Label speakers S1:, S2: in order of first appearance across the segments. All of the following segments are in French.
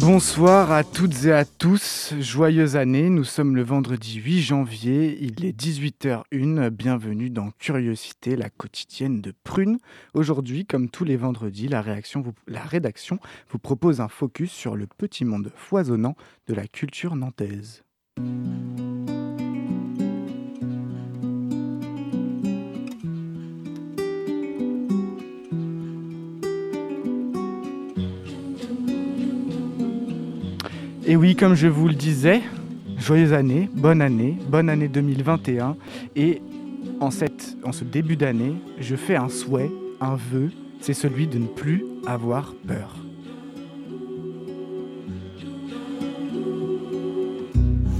S1: Bonsoir à toutes et à tous, joyeuse année, nous sommes le vendredi 8 janvier, il est 18h01, bienvenue dans Curiosité, la quotidienne de Prune. Aujourd'hui, comme tous les vendredis, la, rédaction vous propose un focus sur le petit monde foisonnant de la culture nantaise. Et oui, comme je vous le disais, joyeuse année, bonne année, bonne année 2021. Et en, cette, en ce début d'année, je fais un souhait, un vœu, c'est celui de ne plus avoir peur.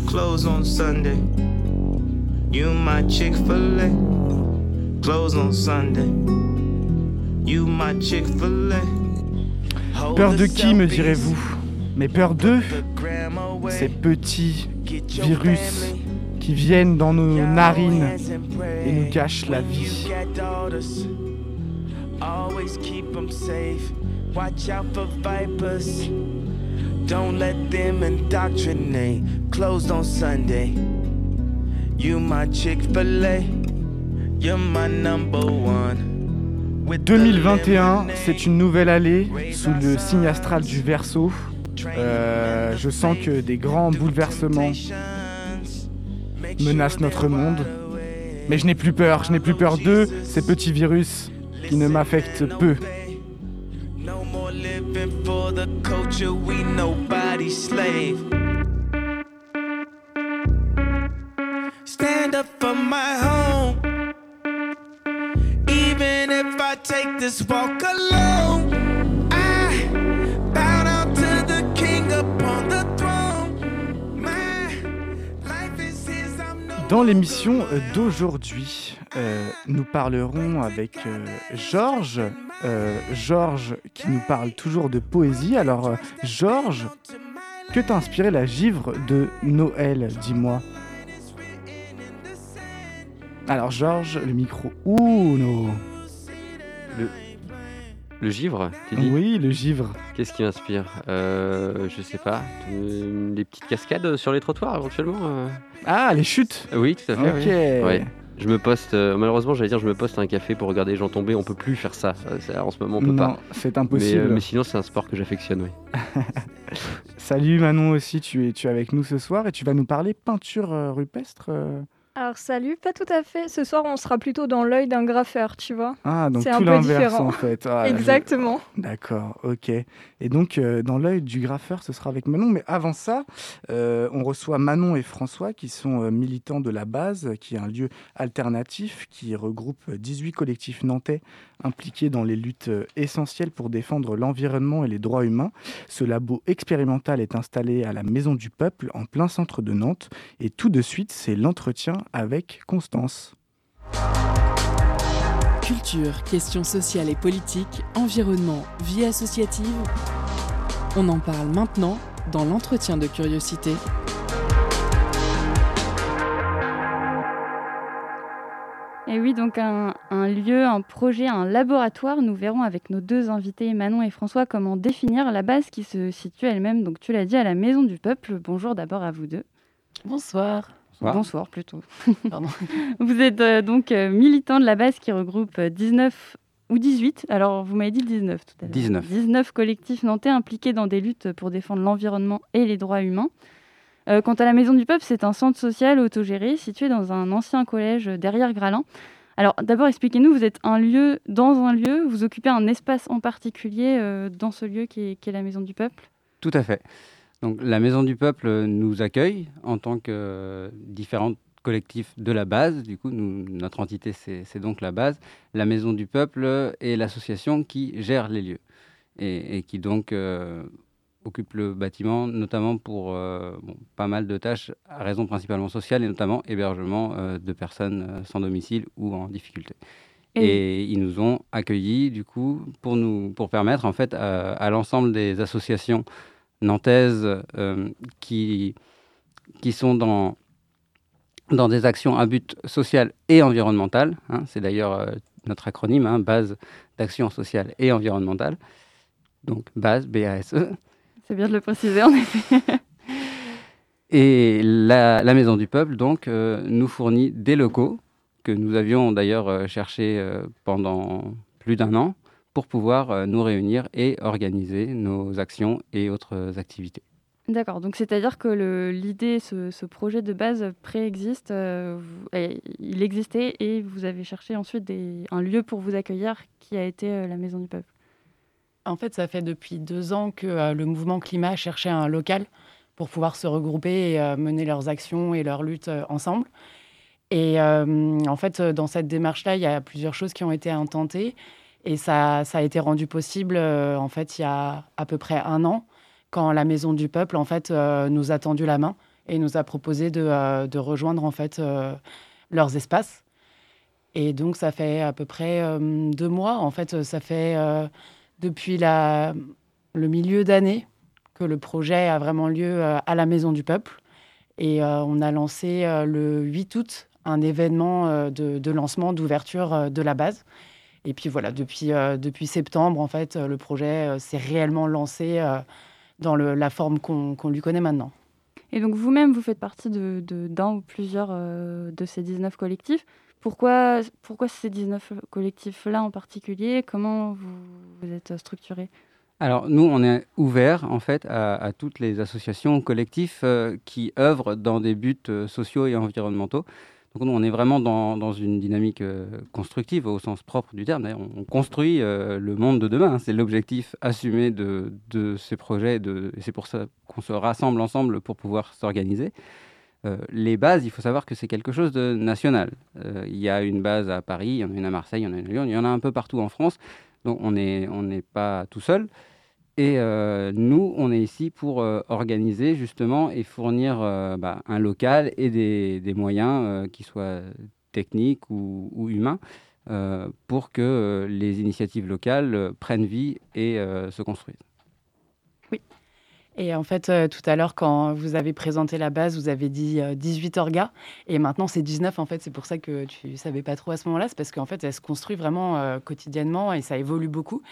S1: Close on Sunday. You my Chick-fil-A. Close on Sunday. You my Chick-fil-A. Peur de qui, me direz-vous? Mais peur d'eux, ces petits virus qui viennent dans nos narines et nous gâchent la vie. Always keep them safe. Watch out for vipers. Don't let them indoctrinate. Closed on Sunday. You my Chick-fil-A. You're my number one. 2021, c'est une nouvelle allée sous le signe astral du Verseau. Euh, je sens que des grands bouleversements menacent notre monde. Mais je n'ai plus peur, je n'ai plus peur d'eux, ces petits virus qui ne m'affectent peu. Stand up for my home. Even if I take this walk alone. Dans l'émission d'aujourd'hui, euh, nous parlerons avec euh, Georges. Euh, Georges qui nous parle toujours de poésie. Alors, Georges, que t'a inspiré la givre de Noël, dis-moi? Alors, Georges, le micro. Ouh, non
S2: le givre, tu dis
S1: Oui, le givre.
S2: Qu'est-ce qui m'inspire? Euh, Je sais pas. Des petites cascades sur les trottoirs éventuellement euh
S1: Ah, les chutes
S2: Oui, tout à fait. Ok. Je me poste, euh, malheureusement, j'allais dire, je me poste un café pour regarder les gens tomber. On peut plus faire ça. Euh, en ce moment, on peut
S1: non, c'est impossible.
S2: Mais, sinon, c'est un sport que j'affectionne, oui.
S1: Salut Manon aussi, tu es, tu es avec nous ce soir et tu vas nous parler peinture rupestre.
S3: Alors salut, pas tout à fait. Ce soir, on sera plutôt dans l'œil d'un graffeur, tu vois.
S1: Ah, donc tout l'inverse en fait. Ah,
S3: Exactement.
S1: D'accord, ok. Et donc, euh, dans l'œil du graffeur, ce sera avec Manon. Mais avant ça, euh, on reçoit Manon et François, qui sont euh, militants de la base, qui est un lieu alternatif qui regroupe 18 collectifs nantais impliqués dans les luttes essentielles pour défendre l'environnement et les droits humains. Ce labo expérimental est installé à la Maison du Peuple, en plein centre de Nantes. Et tout de suite, c'est l'entretien avec Constance.
S4: Culture, questions sociales et politiques, environnement, vie associative. On en parle maintenant dans l'entretien de curiosité.
S3: Et oui, donc un, lieu, un projet, un laboratoire. Nous verrons avec nos deux invités, Manon et François, comment définir la base qui se situe elle-même, donc tu l'as dit, à la Maison du Peuple. Bonjour d'abord à vous deux.
S5: Bonsoir.
S3: Bonsoir, plutôt. vous êtes euh, donc euh, militant de la base qui regroupe 19 euh, ou 18, alors vous m'avez dit 19 tout à l'heure.
S2: 19.
S3: 19 collectifs nantais impliqués dans des luttes pour défendre l'environnement et les droits humains. Quant à la Maison du Peuple, c'est un centre social autogéré situé dans un ancien collège derrière Gralin. Alors d'abord, expliquez-nous, vous êtes un lieu dans un lieu, vous occupez un espace en particulier dans ce lieu qui est la Maison du Peuple?
S2: Tout à fait. Donc, la Maison du Peuple nous accueille en tant que différents collectifs de la base. Du coup, notre entité, c'est donc la base. La Maison du Peuple est l'association qui gère les lieux et, qui donc euh, occupe le bâtiment, notamment pour pas mal de tâches à raison principalement sociale et notamment hébergement de personnes sans domicile ou en difficulté. Et... ils nous ont accueillis du coup pour nous pour permettre en fait à, l'ensemble des associations nantaises qui qui sont dans dans des actions à but social et environnemental. Hein, c'est d'ailleurs notre acronyme, hein, base d'action sociale et environnementale. Donc base, BASE.
S3: C'est bien de le préciser en effet.
S2: et la, Maison du Peuple, donc, euh, nous fournit des locaux que nous avions d'ailleurs euh, cherchés euh, pendant plus d'un an pour pouvoir nous réunir et organiser nos actions et autres activités.
S3: D'accord, donc c'est-à-dire que l'idée, ce, ce, projet de base préexiste, euh, il existait et vous avez cherché ensuite des, un lieu pour vous accueillir qui a été euh, la Maison du Peuple.
S5: En fait, ça fait depuis deux ans que euh, le mouvement climat cherchait un local pour pouvoir se regrouper et mener leurs actions et leurs luttes ensemble. Et en fait, dans cette démarche-là, il y a plusieurs choses qui ont été intentées et ça, a été rendu possible en fait il y a à peu près un an quand la Maison du Peuple en fait euh, nous a tendu la main et nous a proposé de, euh, rejoindre en fait euh, leurs espaces. Et donc ça fait à peu près deux mois. En fait, ça fait depuis le milieu d'année que le projet a vraiment lieu à la Maison du Peuple. Et on a lancé le 8 août un événement de, lancement, d'ouverture de la base. Et puis voilà, depuis, septembre, en fait, le projet s'est réellement lancé dans la forme qu'on lui connaît maintenant.
S3: Et donc vous-même, vous faites partie d'un ou plusieurs euh, de ces 19 collectifs. Pourquoi, pourquoi ces 19 collectifs-là en particulier? Comment vous, vous êtes structuré
S2: alors nous, on est ouvert en fait à, toutes les associations, collectifs euh, qui œuvrent dans des buts euh, sociaux et environnementaux. Donc on est vraiment dans, une dynamique euh, constructive au sens propre du terme. On, construit euh, le monde de demain. C'est l'objectif assumé de, ces projets. et c'est pour ça qu'on se rassemble ensemble pour pouvoir s'organiser. Euh, les bases, il faut savoir que c'est quelque chose de national. il y a une base à Paris, il y en a une à Marseille, il y en a une à Lyon, il y en a un peu partout en France. Donc on n'est pas tout seul. Et euh, nous, on est ici pour euh, organiser justement et fournir euh, bah, un local et des, moyens qui soient techniques ou, humains pour que les initiatives locales prennent vie et se construisent.
S5: Et en fait, tout à l'heure, quand vous avez présenté la base, vous avez dit 18 orgas. Et maintenant, c'est 19. En fait, c'est pour ça que tu ne savais pas trop à ce moment-là. C'est parce qu'en fait, elle se construit vraiment quotidiennement et ça évolue beaucoup.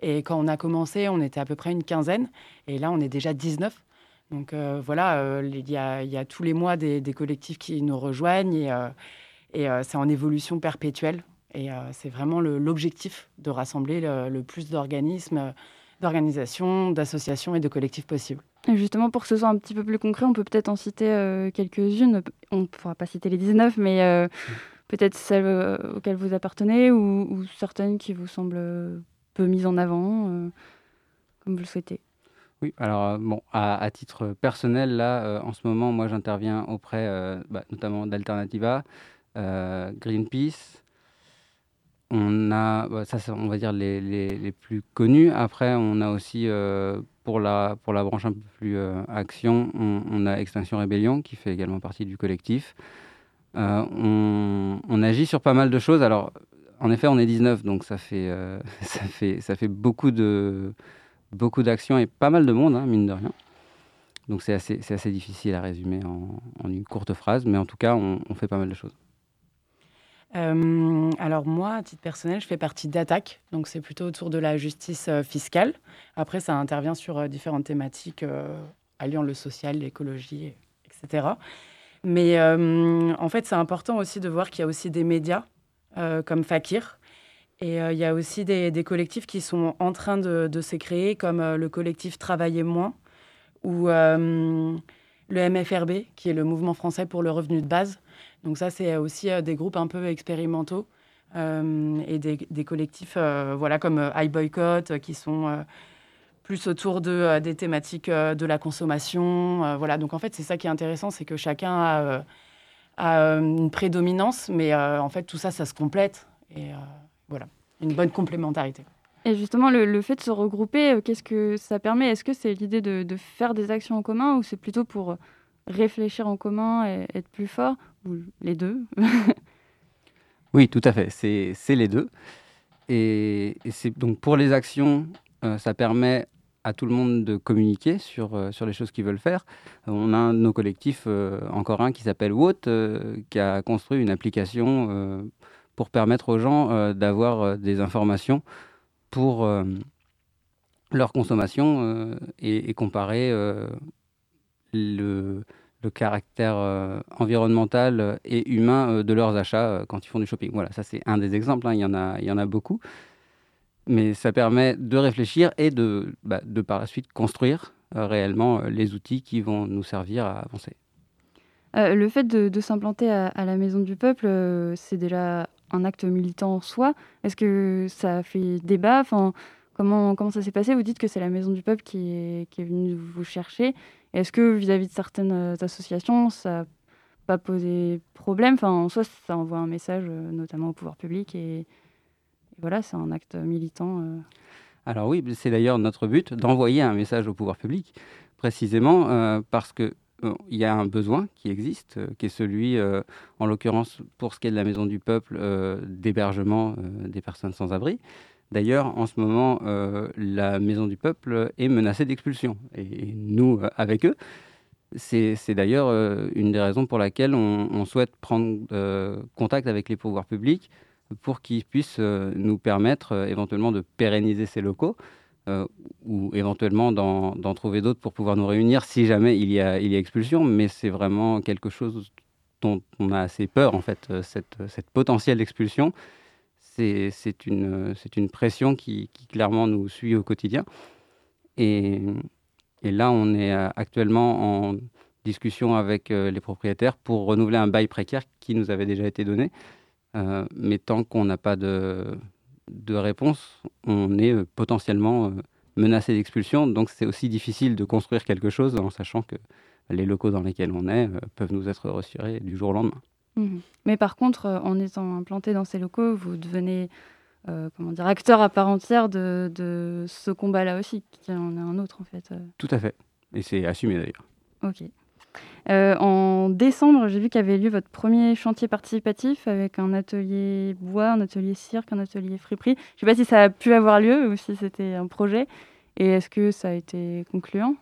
S5: Et quand on a commencé, on était à peu près une quinzaine. Et là, on est déjà 19. Donc euh, voilà, euh, il y, a, tous les mois des, collectifs qui nous rejoignent et, euh, c'est en évolution perpétuelle. Et c'est vraiment l'objectif de rassembler le, plus d'organismes, d'organisations, d'associations et de collectifs possibles.
S3: Et justement, pour que ce soit un petit peu plus concret, on peut peut-être en citer quelques-unes. On ne pourra pas citer les 19, mais peut-être celles auxquelles vous appartenez ou, ou certaines qui vous semblent mise en avant, euh, comme vous le souhaitez.
S2: Oui, alors euh, bon, à, titre personnel, là, euh, en ce moment, moi, j'interviens auprès, bah, notamment d'Alternativa, Greenpeace. On a, bah, ça, on va dire les, les, plus connus. Après, on a aussi pour la pour la branche un peu plus action, on, a Extinction Rébellion qui fait également partie du collectif. on, on, agit sur pas mal de choses. Alors, en effet, on est 19, donc ça fait, euh, ça fait, ça fait beaucoup, de, beaucoup d'actions et pas mal de monde, hein, mine de rien. Donc c'est assez, assez, difficile à résumer en, une courte phrase, mais en tout cas, on, fait pas mal de choses.
S5: Euh, alors moi, à titre personnel, je fais partie d'Attaque, donc c'est plutôt autour de la justice euh, fiscale. Après, ça intervient sur différentes thématiques alliant le social, l'écologie, etc. Mais en fait, c'est important aussi de voir qu'il y a aussi des médias euh, comme Fakir. Et euh, il y a aussi des, collectifs qui sont en train de, se créer, comme euh, le collectif Travailler moins ou le MFRB, qui est le Mouvement français pour le revenu de base. Donc ça, c'est aussi des groupes un peu expérimentaux et des, collectifs voilà, comme iBoycott, qui sont plus autour de, des thématiques de la consommation. voilà. Donc en fait, c'est ça qui est intéressant, c'est que chacun a euh, une prédominance, mais euh, en fait, tout ça, ça se complète. Et euh, voilà, une bonne complémentarité.
S3: Et justement, le, fait de se regrouper, euh, qu'est-ce que ça permet? Est-ce que c'est l'idée de, faire des actions en commun ou c'est plutôt pour réfléchir en commun et être plus fort Ou les deux
S2: Oui, tout à fait. C'est les deux. Et, c'est donc pour les actions, ça permet à tout le monde de communiquer sur, euh, sur les choses qu'ils veulent faire. On a un de nos collectifs, euh, encore un, qui s'appelle WOT, euh, qui a construit une application pour permettre aux gens d'avoir des informations pour leur consommation et, comparer le, caractère environnemental et humain de leurs achats quand ils font du shopping. Voilà, ça c'est un des exemples, hein. il, y en a, il y en a beaucoup mais ça permet de réfléchir et de, bah, de par la suite construire euh, réellement euh, les outils qui vont nous servir à avancer.
S3: Euh, le fait de, s'implanter à, la Maison du Peuple, c'est déjà un acte militant en soi. Est-ce que ça fait débat? Enfin, comment, comment ça s'est passé? Vous dites que c'est la Maison du Peuple qui est venue vous chercher. Est-ce que vis-à-vis de certaines associations, ça n'a pas posé problème? Enfin, En soi, ça envoie un message, notamment au pouvoir public et, voilà, c'est un acte militant. Euh.
S2: Alors oui, c'est d'ailleurs notre but d'envoyer un message au pouvoir public, précisément euh, parce que euh, il y a un besoin qui existe, qui est celui, en l'occurrence pour ce qui est de la Maison du Peuple, d'hébergement des personnes sans abri. D'ailleurs, en ce moment, la Maison du Peuple est menacée d'expulsion. Et, nous, avec eux, c'est d'ailleurs une des raisons pour laquelle on souhaite prendre contact avec les pouvoirs publics pour qu'ils puissent euh, nous permettre euh, éventuellement de pérenniser ces locaux euh, ou éventuellement d'en trouver d'autres pour pouvoir nous réunir si jamais il y a, expulsion. Mais c'est vraiment quelque chose dont on a assez peur, en fait, cette potentielle expulsion. C'est une, pression qui, clairement nous suit au quotidien. Et, là, on est actuellement en discussion avec les propriétaires pour renouveler un bail précaire qui nous avait déjà été donné. Euh, mais tant qu'on n'a pas de, de, réponse, on est euh, potentiellement euh, menacé d'expulsion. Donc c'est aussi difficile de construire quelque chose en sachant que les locaux dans lesquels on est peuvent nous être retirés du jour au lendemain.
S3: Mhm. Mais par contre, en étant implanté dans ces locaux, vous devenez comment dire, acteur à part entière de, de ce combat-là aussi, qui en est un autre en fait.
S2: Tout à fait. Et c'est assumé d'ailleurs.
S3: Ok. Euh, en décembre, j'ai vu qu'avait lieu votre premier chantier participatif avec un atelier bois, un atelier cirque, un atelier friperie. Je ne sais pas si ça a pu avoir lieu ou si c'était un projet. Et est-ce que ça a été concluant?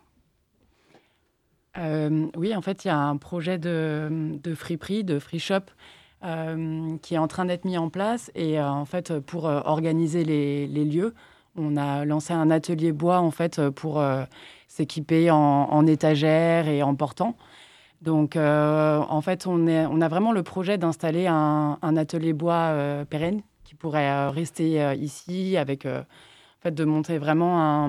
S5: Euh, Oui, en fait, il y a un projet de, de friperie, de free shop, euh, qui est en train d'être mis en place. Et en fait, pour organiser les, lieux, on a lancé un atelier bois en fait pour s'équiper en, étagères et en portant. Donc, euh, en fait, on, a vraiment le projet d'installer un, atelier bois euh, pérenne qui pourrait euh, rester ici, avec, en fait, de monter vraiment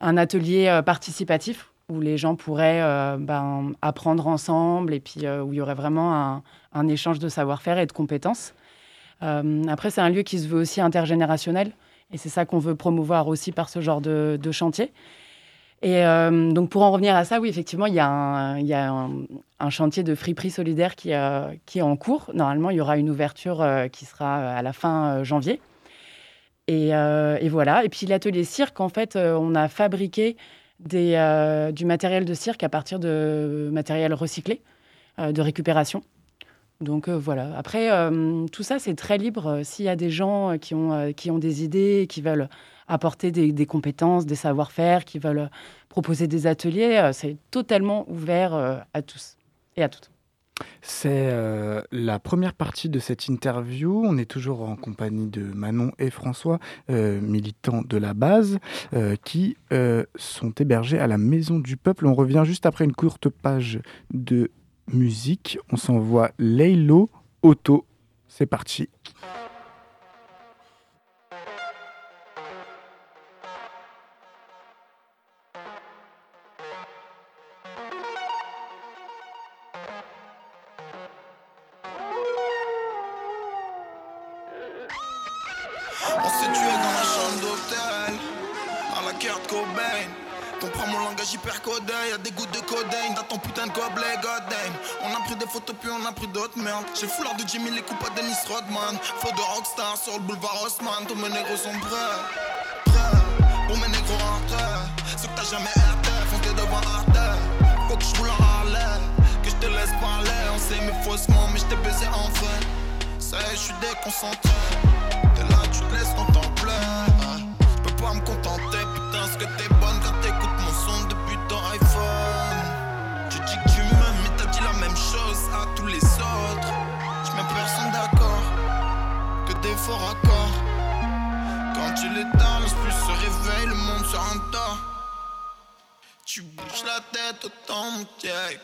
S5: un, atelier participatif où les gens pourraient ben, apprendre ensemble et puis où il y aurait vraiment un, échange de savoir-faire et de compétences. après, c'est un lieu qui se veut aussi intergénérationnel et c'est ça qu'on veut promouvoir aussi par ce genre de chantier. Et euh, donc, pour en revenir à ça, oui, effectivement, il y a un, chantier de friperie solidaire qui, euh, est en cours. Normalement, il y aura une ouverture euh, qui sera à la fin janvier. Et, voilà. Et puis, l'atelier cirque, en fait, on a fabriqué des, du matériel de cirque à partir de matériel recyclé, de récupération. Donc voilà. Après, tout ça, c'est très libre. S'il y a des gens qui ont, qui ont des idées, qui veulent apporter des, compétences, des savoir-faire, qui veulent proposer des ateliers. Euh, c'est totalement ouvert euh, à tous et à toutes.
S1: C'est euh, la première partie de cette interview. On est toujours en compagnie de Manon et François, militants de la base, qui sont hébergés à la Maison du Peuple. On revient juste après une courte page de musique. On s'envoie Leilo Auto. C'est parti.
S6: J'ai foulard de Jimmy, les coups à Dennis Rodman. Faut de rockstar sur le boulevard Haussmann, tous mes négros sont prêts. Pour mes négros rentrés. Ce que t'as jamais été, foncé devant Arte. Faut que je roule en Harley, que je te laisse parler. On s'est mis faussement, mais je t'ai baisé en vrai. Ça y est, je suis déconcentré. T'es là, tu te laisses contempler. Je peux pas me contenter, putain, ce que t'es Quand tu l'étales, plus se réveille, le monde se endort. Tu bouges la tête autant mon check,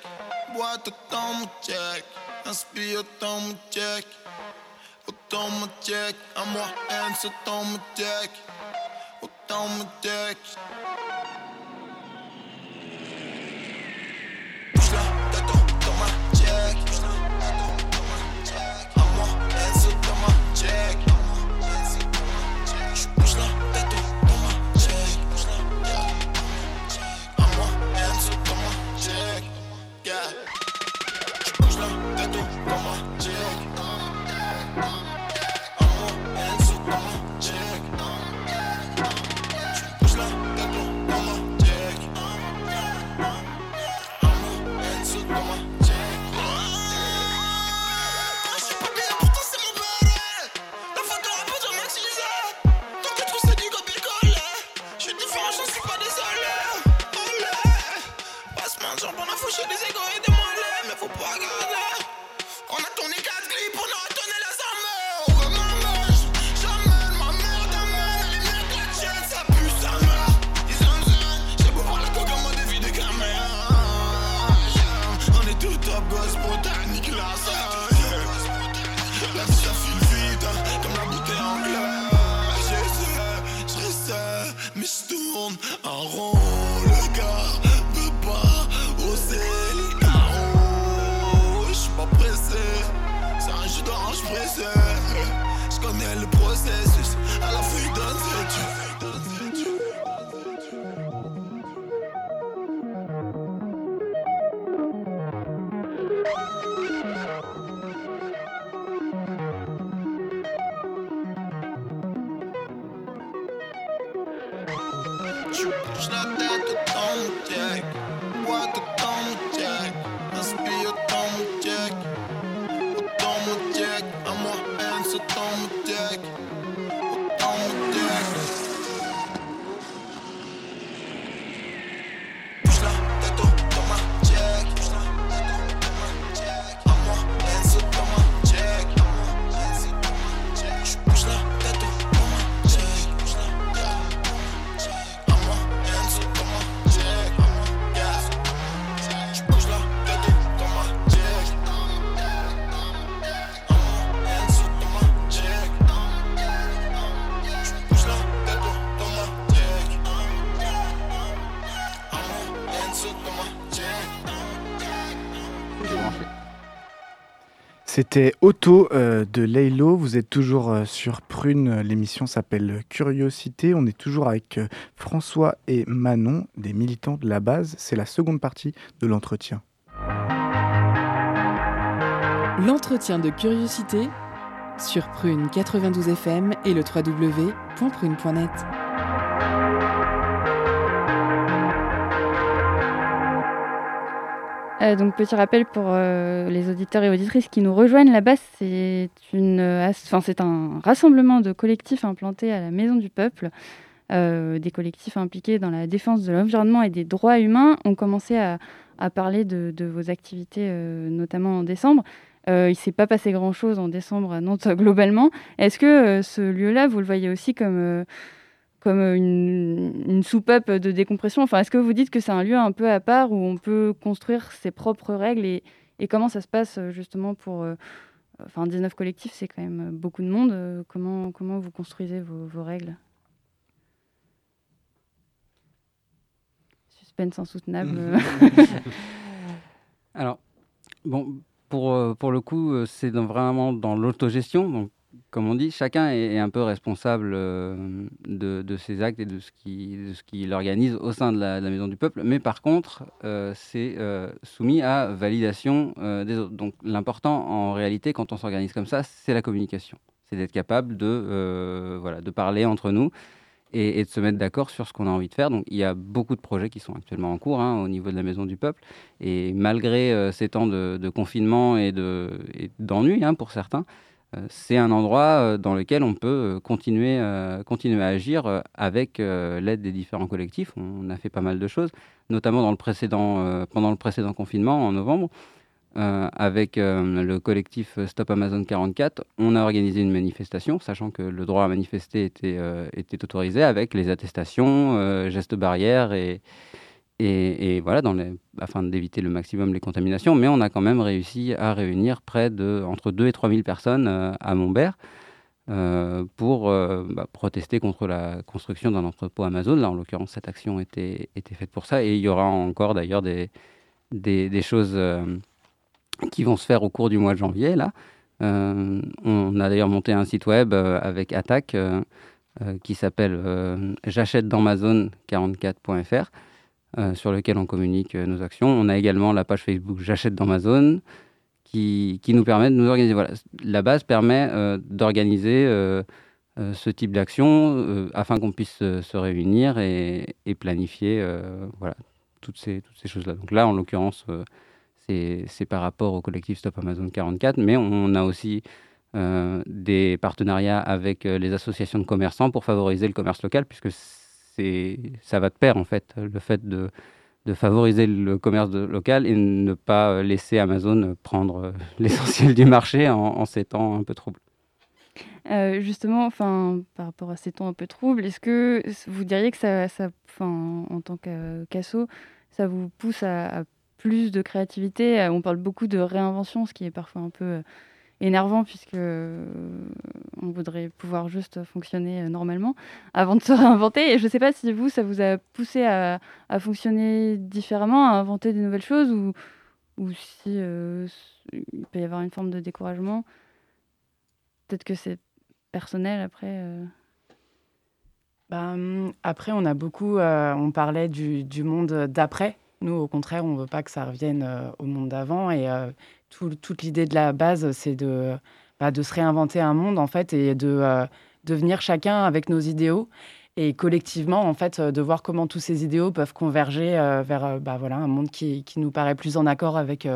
S6: boite autant mon check, inspire autant mon check. Autant mon check, à moi, haine, autant mon check, autant mon check. Tu bouges la tête autant mon check,
S1: C'était Auto euh, de Laylo. Vous êtes toujours euh, sur Prune. L'émission s'appelle Curiosité. On est toujours avec euh, François et Manon, des militants de la base. C'est la seconde partie de l'entretien.
S4: L'entretien de curiosité sur Prune 92 FM et le www.prune.net.
S3: Euh, donc petit rappel pour euh, les auditeurs et auditrices qui nous rejoignent, la une, euh, c'est un rassemblement de collectifs implantés à la Maison du Peuple. Des collectifs impliqués dans la défense de l'environnement et des droits humains ont commencé à, parler de, de vos activités, notamment en décembre. Il ne s'est pas passé grand-chose en décembre à Nantes globalement. Est-ce que ce lieu-là, vous le voyez aussi comme, comme une, une soupape de décompression Enfin, Est-ce que vous dites que c'est un lieu un peu à part où on peut construire ses propres règles et, et comment ça se passe euh, justement pour... euh, Enfin, 19 collectifs, c'est quand même beaucoup de monde. Euh, Comment, comment vous construisez vos, vos règles? Suspense insoutenable.
S2: Alors, bon, pour, euh, pour le coup, euh, c'est vraiment dans l'autogestion. Donc, comme on dit, chacun est, un peu responsable de, de, ses actes et de ce qu'il qui organise au sein de la, Maison du Peuple. Mais par contre, c'est soumis à validation des autres. Donc l'important en réalité, quand on s'organise comme ça, c'est la communication. C'est d'être capable de, parler entre nous et, de se mettre d'accord sur ce qu'on a envie de faire. Donc il y a beaucoup de projets qui sont actuellement en cours hein, au niveau de la Maison du Peuple. Et malgré euh, ces temps de, confinement et d'ennui hein, pour certains, euh, c'est un endroit euh, dans lequel on peut continuer, continuer à agir avec l'aide des différents collectifs. On a fait pas mal de choses, notamment pendant le précédent confinement en novembre. Euh, avec euh, le collectif Stop Amazon 44, on a organisé une manifestation, sachant que le droit à manifester était, euh, était autorisé avec les attestations, gestes barrières et, et, voilà, afin d'éviter le maximum les contaminations. Mais on a quand même réussi à réunir près de entre 2 et 3 000 personnes à Montbert. pour bah, protester contre la construction d'un entrepôt Amazon. Là, en l'occurrence, cette action était, était faite pour ça. Et il y aura encore d'ailleurs des, des, choses qui vont se faire au cours du mois de janvier. Là. Euh, on a d'ailleurs monté un site web euh, avec Attaque euh, qui s'appelle j'achète dans ma zone 44.fr. sur lequel on communique nos actions. On a également la page Facebook J'achète dans ma zone qui, qui, nous permet de nous organiser. Voilà. La base permet d'organiser ce type d'action afin qu'on puisse se réunir et, planifier voilà, toutes ces, toutes ces choses-là. Donc là, en l'occurrence, c'est par rapport au collectif Stop Amazon 44, mais on a aussi euh, des partenariats avec euh, les associations de commerçants pour favoriser le commerce local, puisque ça va de pair en fait, le fait de, de favoriser le commerce local et ne pas laisser Amazon prendre l'essentiel du marché en, ces temps un peu troubles.
S3: Euh, justement, enfin, par rapport à ces temps un peu troubles, est-ce que vous diriez que ça, ça en tant qu'asso, ça vous pousse à plus de créativité? Euh, on parle beaucoup de réinvention, ce qui est parfois un peu euh, énervant puisque euh, on voudrait pouvoir juste fonctionner normalement avant de se réinventer. Et je ne sais pas si vous, ça vous a poussé à, fonctionner différemment, à inventer des nouvelles choses ou, ou si il peut y avoir une forme de découragement. Peut-être que c'est personnel après.
S5: Ben, après, on a beaucoup, on parlait du, du monde d'après nous, au contraire, on ne veut pas que ça revienne euh, au monde d'avant. Et euh, toute l'idée de la base, c'est de, bah, de se réinventer un monde, en fait, et de euh, devenir chacun avec nos idéaux. Et collectivement, en fait, de voir comment tous ces idéaux peuvent converger vers bah, voilà, un monde qui, nous paraît plus en accord avec,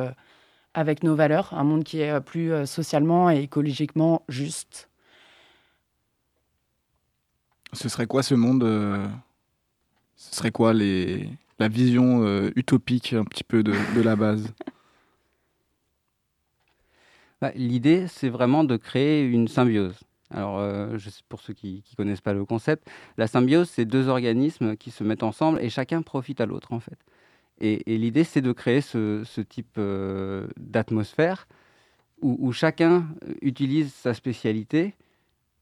S5: avec nos valeurs, un monde qui est plus socialement et écologiquement juste.
S1: Ce serait quoi ce monde Ce serait quoi la vision euh, utopique un petit peu de, la base?
S2: Bah, L'idée, c'est vraiment de créer une symbiose. Alors, euh, pour ceux qui ne connaissent pas le concept, la symbiose, c'est deux organismes qui se mettent ensemble et chacun profite à l'autre, en fait. Et, l'idée, c'est de créer ce, type euh, d'atmosphère où, chacun utilise sa spécialité,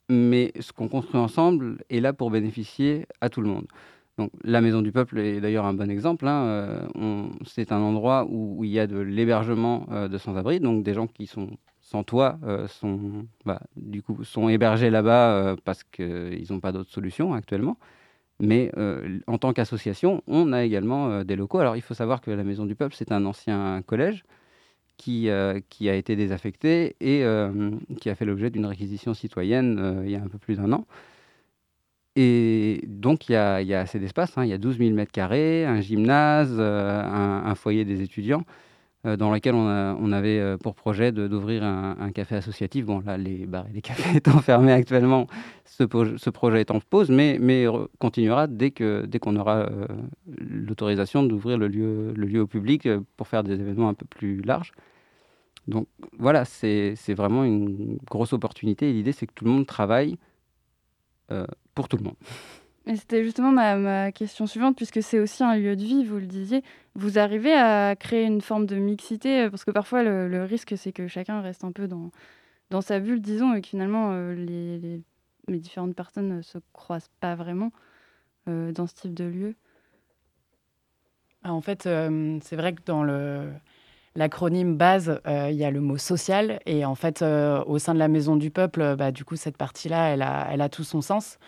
S2: mais ce qu'on construit ensemble est là pour bénéficier à tout le monde. Donc, la Maison du Peuple est d'ailleurs un bon exemple. Hein. Euh, c'est un endroit où, il y a de l'hébergement euh, de sans-abri, donc des gens qui sont sans toit euh, sont, bah, du coup, sont hébergés là-bas parce qu'ils n'ont pas d'autre solution actuellement. Mais en tant qu'association, on a également des locaux. Alors, il faut savoir que la Maison du Peuple, c'est un ancien collège qui, qui a été désaffecté et qui a fait l'objet d'une réquisition citoyenne il y a un peu plus d'un an. Et donc, il y a, assez d'espace. Hein. Il y a 12 000 mètres carrés, un gymnase, euh, un, foyer des étudiants, euh, dans lequel on, avait euh, pour projet d'ouvrir un, café associatif. Bon, là, les bars et les cafés étant fermés actuellement, ce, projet est en pause, mais, continuera dès qu'on dès qu'on aura l'autorisation d'ouvrir le lieu, le lieu au public pour faire des événements un peu plus larges. Donc voilà, c'est vraiment une grosse opportunité. L'idée, c'est que tout le monde travaille pour tout le monde.
S3: Et c'était justement ma, question suivante, puisque c'est aussi un lieu de vie, vous le disiez. Vous arrivez à créer une forme de mixité, parce que parfois le, risque, c'est que chacun reste un peu dans, dans sa bulle, disons, et que finalement euh, les, les, différentes personnes ne se croisent pas vraiment euh, dans ce type de lieu.
S5: Ah, en fait, euh, c'est vrai que dans le, l'acronyme base, il y a le mot social. Et en fait, au sein de la Maison du Peuple, bah, du coup, cette partie-là, elle a, elle a tout son sens.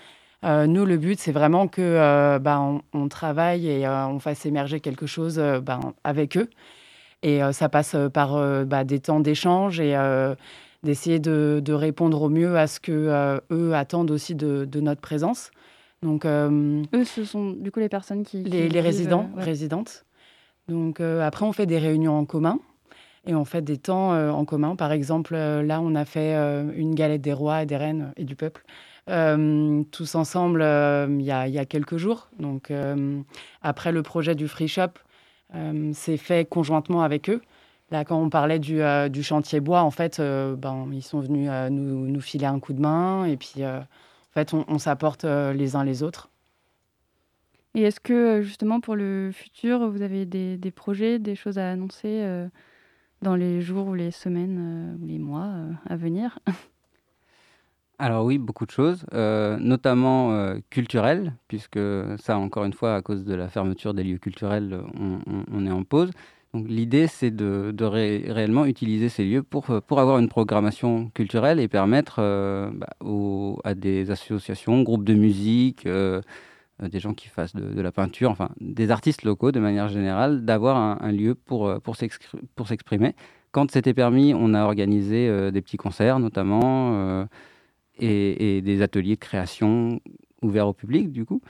S5: nous, le but, c'est vraiment que bah, on, travaille et on fasse émerger quelque chose bah, avec eux. Et ça passe par des temps d'échange et d'essayer de, répondre au mieux à ce que eux attendent aussi de, notre présence.
S3: Donc, eux, ce sont du coup les personnes qui,
S5: les, résidents, résidentes. Donc après, on fait des réunions en commun et on fait des temps en commun. Par exemple, là, on a fait une galette des rois et des reines et du peuple. tous ensemble il y, a, quelques jours. Donc, après le projet du Free Shop, c'est fait conjointement avec eux. Là, quand on parlait du, du chantier bois, en fait, ben, ils sont venus nous, nous, filer un coup de main et puis, en fait, on s'apporte les uns les autres.
S3: Et est-ce que justement pour le futur, vous avez des, projets, des choses à annoncer euh, dans les jours ou les semaines euh, ou les mois euh, à venir?
S2: Alors oui, beaucoup de choses, notamment culturelles, puisque ça, encore une fois, à cause de la fermeture des lieux culturels, on, est en pause. Donc l'idée, c'est de, réellement utiliser ces lieux pour, pour avoir une programmation culturelle et permettre bah, à des associations, groupes de musique, euh, des gens qui fassent de, la peinture, enfin des artistes locaux de manière générale, d'avoir un, lieu pour, euh, pour s'exprimer. Quand c'était permis, on a organisé euh, des petits concerts notamment et, des ateliers de création ouverts au public du coup.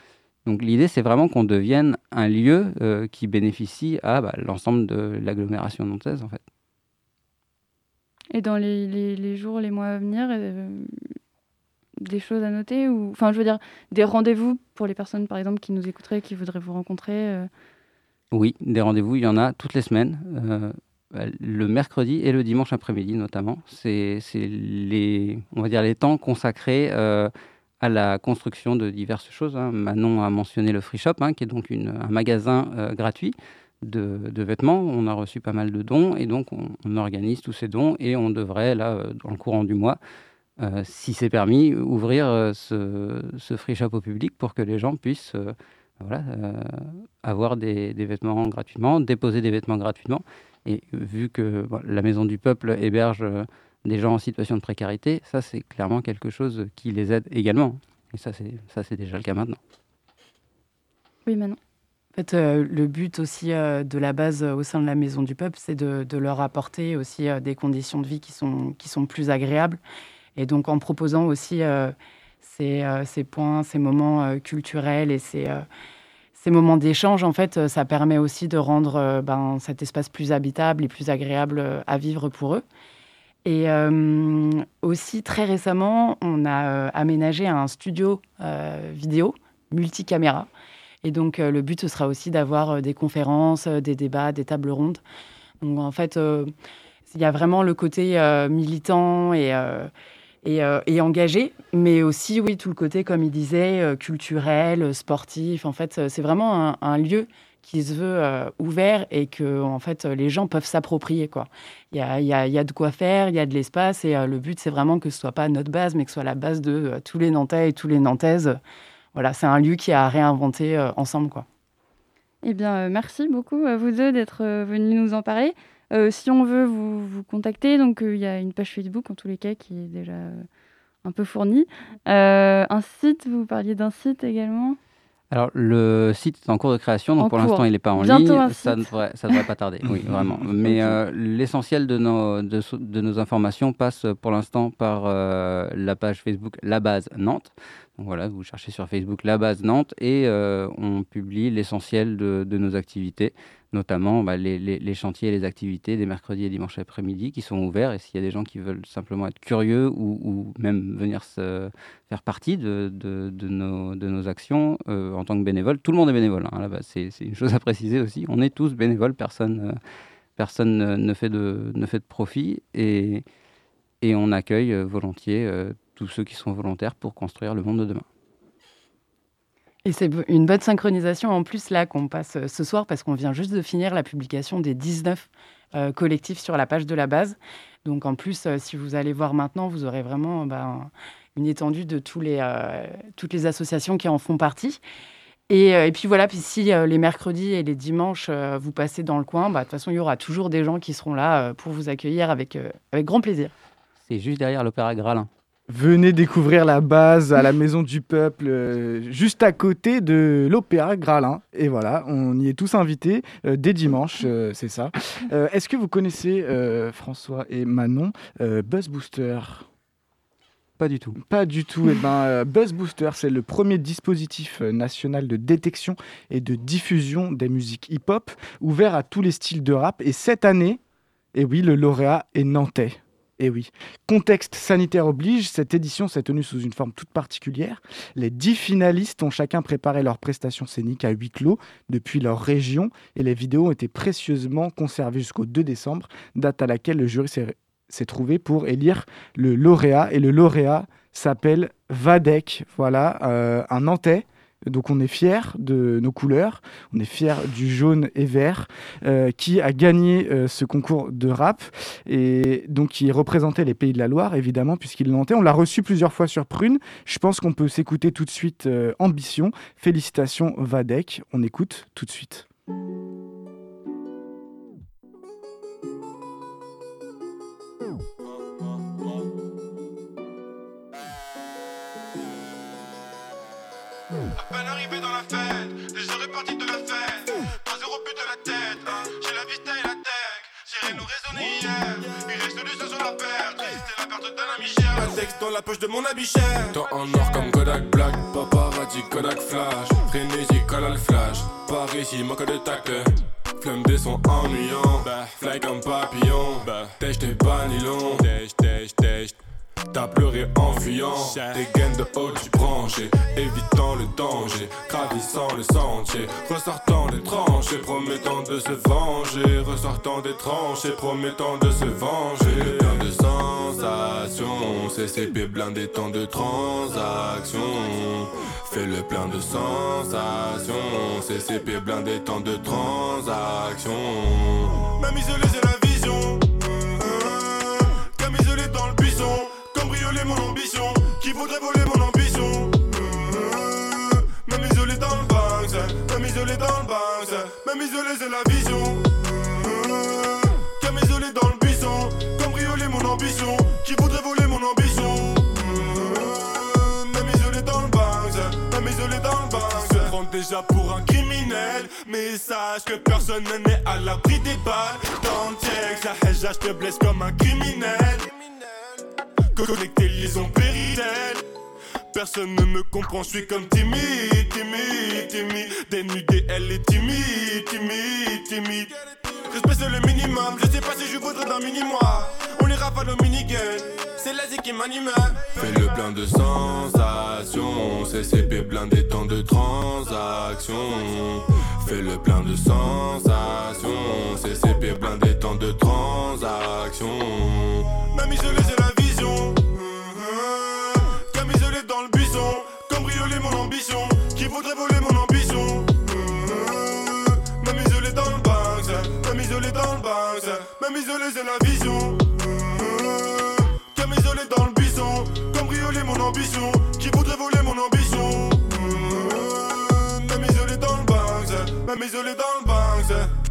S2: Donc l'idée, c'est vraiment qu'on devienne un lieu qui bénéficie à bah, l'ensemble de l'agglomération nantaise en fait.
S3: Et dans les, jours, les mois à venir, des choses à noter ou enfin je veux dire des rendez-vous pour les personnes par exemple qui nous écouteraient qui voudraient vous rencontrer euh
S2: Oui, des rendez-vous, il y en a toutes les semaines. Euh, le mercredi et le dimanche après-midi notamment, c'est les on va dire les temps consacrés euh, à la construction de diverses choses. Hein. Manon a mentionné le Free Shop, hein, qui est donc un magasin gratuit de, de, vêtements. On a reçu pas mal de dons et donc on, on, organise tous ces dons et on devrait, là, dans le courant du mois, euh, si c'est permis, ouvrir euh, ce, free shop au public pour que les gens puissent euh, voilà, avoir des, vêtements gratuitement, déposer des vêtements gratuitement. Et vu que la Maison du Peuple héberge des gens en situation de précarité, ça c'est clairement quelque chose qui les aide également. Et ça c'est, ça, c'est déjà le cas maintenant.
S3: Oui, maintenant.
S5: En fait, le but aussi de la base au sein de la Maison du Peuple, c'est de, de leur apporter aussi des conditions de vie qui sont, qui sont plus agréables et donc en proposant aussi euh, euh, ces, points, ces moments euh, culturels et ces, moments d'échange, en fait, ça permet aussi de rendre ben, cet espace plus habitable et plus agréable à vivre pour eux. Et aussi, très récemment, on a aménagé un studio vidéo multicaméra. Et donc, le but, ce sera aussi d'avoir des conférences, des débats, des tables rondes. Donc, en fait, il y a vraiment le côté militant et, euh, et, engagé, mais aussi, oui, tout le côté, comme il disait, euh, culturel, sportif. En fait, c'est vraiment un, lieu qui se veut euh, ouvert et que en fait les gens peuvent s'approprier. Il y a, de quoi faire, il y a de l'espace et le but c'est vraiment que ce soit pas notre base mais que ce soit la base de tous les Nantais et tous les Nantaises. Voilà, c'est un lieu qui a réinventé ensemble.
S3: Eh bien, merci beaucoup à vous deux d'être venus nous en parler. Euh, si on veut vous, vous contacter, donc euh, il y a une page Facebook en tous les cas qui est déjà euh, un peu fournie. un site, vous parliez d'un site également?
S2: Alors, le site est en cours de création, donc pour l'instant, il n'est pas en ligne. Ça ne devrait, ça devrait pas tarder, oui, vraiment. Mais l'essentiel de nos, de, de, nos informations passe pour l'instant par la page Facebook La Base Nantes. Voilà, vous cherchez sur Facebook La Base Nantes et on publie l'essentiel de, nos activités notamment bah, les, chantiers et les activités des mercredis et dimanches après-midi qui sont ouverts. Et s'il y a des gens qui veulent simplement être curieux ou, même venir faire partie de, nos, actions euh, en tant que bénévole, tout le monde est bénévole. Hein, c'est, une chose à préciser aussi. On est tous bénévoles, personne, euh, ne, fait de, profit. Et, et on accueille euh, volontiers tous ceux qui sont volontaires pour construire le monde de demain.
S5: Et c'est une bonne synchronisation en plus là qu'on passe euh, ce soir parce qu'on vient juste de finir la publication des 19 euh, collectifs sur la page de la base. Donc en plus, euh, si vous allez voir maintenant, vous aurez vraiment ben, une étendue de tous les, toutes les associations qui en font partie. Et, et, puis voilà, puis si les mercredis et les dimanches vous passez dans le coin, bah, de toute façon, il y aura toujours des gens qui seront là pour vous accueillir avec, avec grand plaisir.
S2: C'est juste derrière l'Opéra Gralin.
S1: Venez découvrir la base à la Maison du Peuple, euh, juste à côté de l'Opéra Gralin. Et voilà, on y est tous invités euh, dès dimanche, euh, c'est ça. Est-ce que vous connaissez, François et Manon, Buzz Booster?
S2: Pas du tout.
S1: Pas du tout. Eh ben, Buzz Booster, c'est le premier dispositif national de détection et de diffusion des musiques hip-hop, ouvert à tous les styles de rap. Et cette année, et eh oui, le lauréat est nantais. Et eh oui. Contexte sanitaire oblige, cette édition s'est tenue sous une forme toute particulière. Les dix finalistes ont chacun préparé leurs prestations scéniques à huis clos depuis leur région et les vidéos ont été précieusement conservées jusqu'au 2 décembre, date à laquelle le jury s'est trouvé pour élire le lauréat. Et le lauréat s'appelle Vadek, voilà, euh, un Nantais donc on est fier de nos couleurs, on est fier du jaune et vert euh, qui a gagné euh, ce concours de rap et donc qui représentait les pays de la Loire évidemment puisqu'il l'entait. On l'a reçu plusieurs fois sur Prune. Je pense qu'on peut s'écouter tout de suite euh, Ambition. Félicitations Vadek. On écoute tout de suite.
S7: Hier, il reste du sang sur la perte. C'était la perte d'un ami cher. Un texte dans la poche de mon habit cher.
S8: Temps en or comme Kodak Black, paparazzi Kodak Flash. Frénésie, le flash. Par ici, manque de tact. Flamme des sons ennuyants, bah, fly comme papillon. Bah, t'es pas nylon. Tèche, tèche, tèche. T'as pleuré en fuyant. Des gaines de haut du branché Évitant le danger. Gravissant le sentier. Ressortant des tranchées. Promettant de se venger. Ressortant des tranchées. Promettant de se venger. Plein de sensations CCP blindé tant de transactions. Fais le plein de sensations. CCP blindé tant de transactions.
S7: Même isolé la Même isolé c'est la vision. Comme isolé dans le buisson. Cambrioler mon ambition. Qui voudrait voler mon ambition? Même isolé dans le Banks Même isolé dans le Banks Se prendre déjà pour un criminel. Mais sache que personne n'est à l'abri des balles. Dans le ça je te blesse comme un criminel. Connecté, liaison péridelle. Personne ne me comprend, je suis comme timide, timide, timide. Dénudé, elle est timide, timide, timide. Respect c'est le minimum, je sais pas si je voudrais d'un mini-moi. On les rafale au minigun, c'est l'Asie qui m'anime.
S8: Fais le plein de sensations, CCP blindé tant de transactions. Fais le plein de sensations, CCP blindé tant de transactions.
S7: Même isolé, c'est voudrait voler mon ambition Même isolé dans le Banks, même isolé dans le Banks, même isolé c'est la vision. Comme isolé dans le buisson, cambrioler mon ambition. Qui voudrait voler mon ambition? Même isolé dans le Banks, même isolé dans le Banks.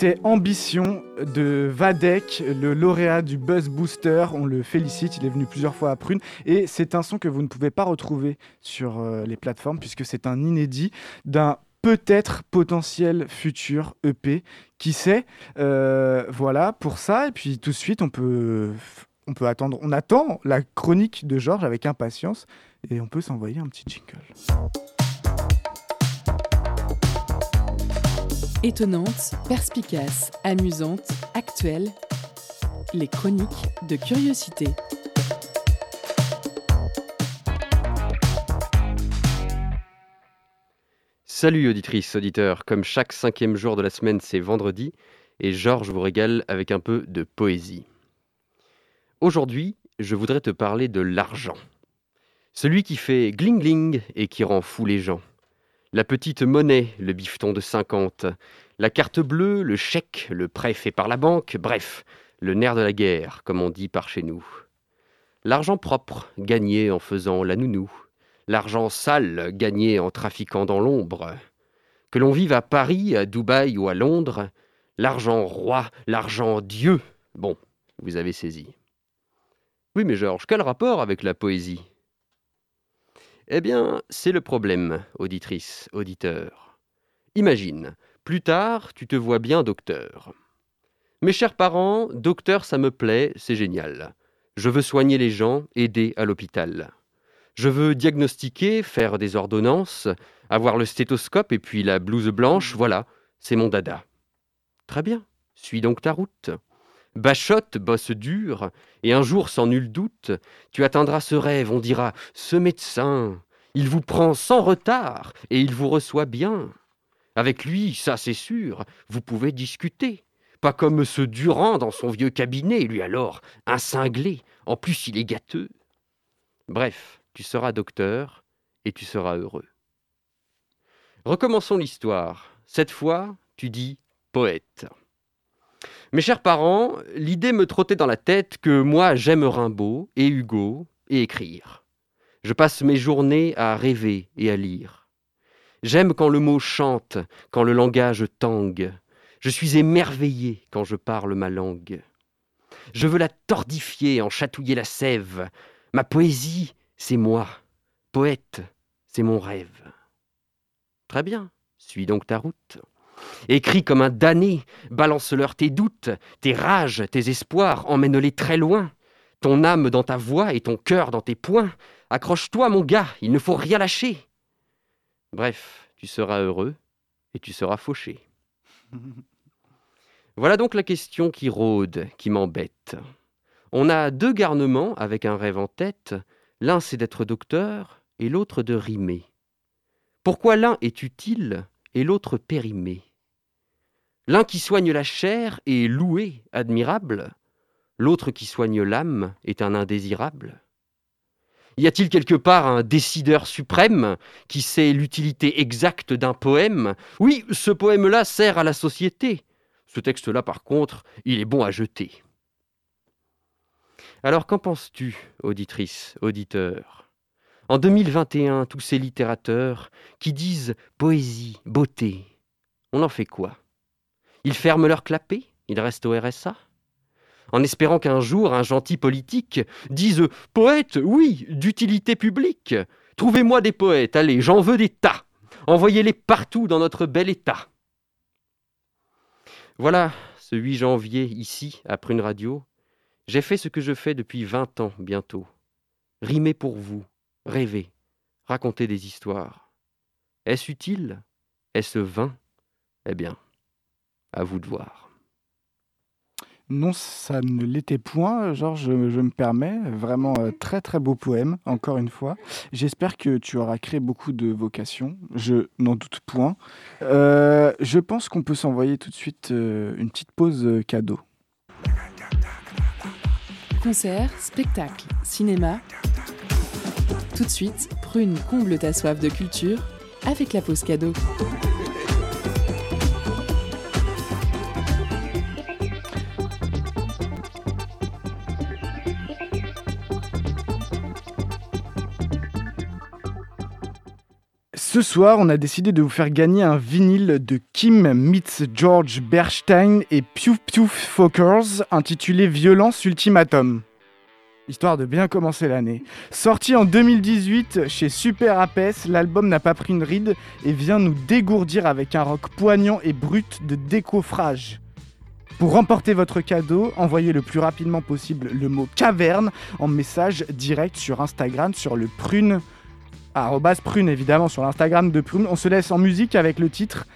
S1: C'était Ambition de Vadek, le lauréat du Buzz Booster. On le félicite, il est venu plusieurs fois à Prune. Et c'est un son que vous ne pouvez pas retrouver sur euh, les plateformes puisque c'est un inédit d'un peut-être potentiel futur EP. Qui sait euh, Voilà pour ça. Et puis tout de suite, on peut, on peut attendre. On attend la chronique de Georges avec impatience et on peut s'envoyer un petit jingle.
S4: Étonnante, perspicace, amusante, actuelle, les chroniques de curiosité.
S9: Salut auditrices, auditeurs. Comme chaque cinquième jour de la semaine, c'est vendredi, et Georges vous régale avec un peu de poésie. Aujourd'hui, je voudrais te parler de l'argent. Celui qui fait gling-gling et qui rend fou les gens. La petite monnaie, le bifton de 50, la carte bleue, le chèque, le prêt fait par la banque, bref, le nerf de la guerre, comme on dit par chez nous. L'argent propre, gagné en faisant la nounou. L'argent sale, gagné en trafiquant dans l'ombre. Que l'on vive à Paris, à Dubaï ou à Londres, l'argent roi, l'argent Dieu. Bon, vous avez saisi. Oui, mais Georges, quel rapport avec la poésie? Eh bien, c'est le problème, auditrice, auditeur. Imagine, plus tard, tu te vois bien docteur. Mes chers parents, docteur, ça me plaît, c'est génial. Je veux soigner les gens, aider à l'hôpital. Je veux diagnostiquer, faire des ordonnances, avoir le stéthoscope et puis la blouse blanche, voilà, c'est mon dada. Très bien, suis donc ta route. Bachotte, bosse dur, et un jour, sans nul doute, tu atteindras ce rêve, on dira Ce médecin, il vous prend sans retard, et il vous reçoit bien. Avec lui, ça c'est sûr, vous pouvez discuter. Pas comme ce Durand dans son vieux cabinet, lui alors, un cinglé, en plus il est gâteux. Bref, tu seras docteur, et tu seras heureux. Recommençons l'histoire. Cette fois, tu dis poète. Mes chers parents, l'idée me trottait dans la tête que moi j'aime Rimbaud et Hugo et écrire. Je passe mes journées à rêver et à lire. J'aime quand le mot chante, quand le langage tangue. Je suis émerveillé quand je parle ma langue. Je veux la tordifier, en chatouiller la sève. Ma poésie, c'est moi. Poète, c'est mon rêve. Très bien, suis donc ta route. Écris comme un damné, balance-leur tes doutes, tes rages, tes espoirs, emmène-les très loin. Ton âme dans ta voix et ton cœur dans tes poings. Accroche-toi, mon gars, il ne faut rien lâcher. Bref, tu seras heureux et tu seras fauché. voilà donc la question qui rôde, qui m'embête. On a deux garnements avec un rêve en tête. L'un c'est d'être docteur et l'autre de rimer. Pourquoi l'un est utile et l'autre périmé? L'un qui soigne la chair est loué, admirable, l'autre qui soigne l'âme est un indésirable. Y a-t-il quelque part un décideur suprême qui sait l'utilité exacte d'un poème? Oui, ce poème-là sert à la société. Ce texte-là, par contre, il est bon à jeter. Alors qu'en penses-tu, auditrice, auditeur? En 2021, tous ces littérateurs qui disent poésie, beauté, on en fait quoi? Ils ferment leur clapet, ils restent au RSA en espérant qu'un jour un gentil politique dise Poète, oui, d'utilité publique. Trouvez-moi des poètes, allez, j'en veux des tas. Envoyez-les partout dans notre bel État. Voilà, ce 8 janvier, ici, à Prune Radio, j'ai fait ce que je fais depuis 20 ans bientôt. Rimer pour vous, rêver, raconter des histoires. Est-ce utile? Est-ce vain? Eh bien, à vous de voir.
S1: Non, ça ne l'était point, Georges, je, me permets. Vraiment euh, très très beau poème, encore une fois. J'espère que tu auras créé beaucoup de vocations, je n'en doute point. Euh, je pense qu'on peut s'envoyer tout de suite euh, une petite pause cadeau.
S4: Concert, spectacle, cinéma. Tout de suite, prune comble ta soif de culture avec la pause cadeau.
S1: Ce soir, on a décidé de vous faire gagner un vinyle de Kim meets George Bernstein et Pew Pew Fockers intitulé Violence Ultimatum. Histoire de bien commencer l'année. Sorti en 2018 chez Super Apes, l'album n'a pas pris une ride et vient nous dégourdir avec un rock poignant et brut de décoffrage. Pour remporter votre cadeau, envoyez le plus rapidement possible le mot caverne en message direct sur Instagram sur le prune arrobas prune évidemment sur l'Instagram de Prune. On se laisse en musique avec le titre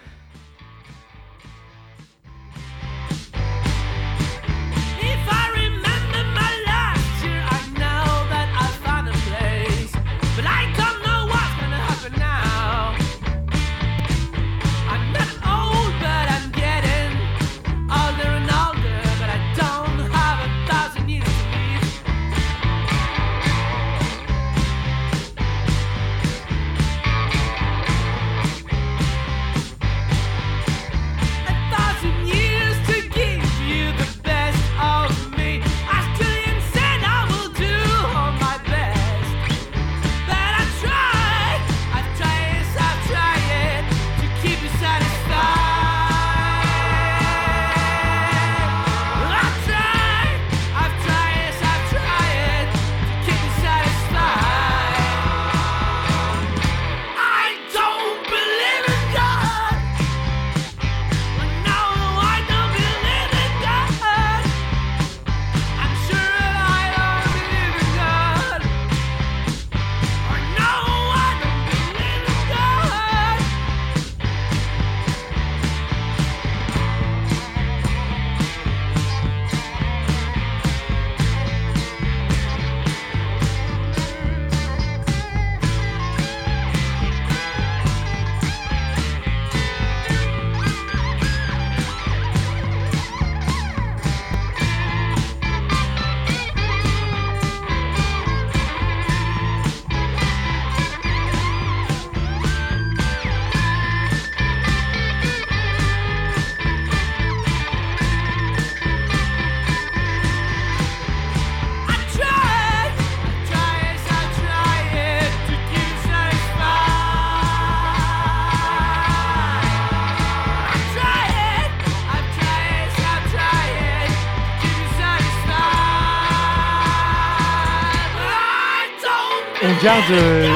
S1: garde euh,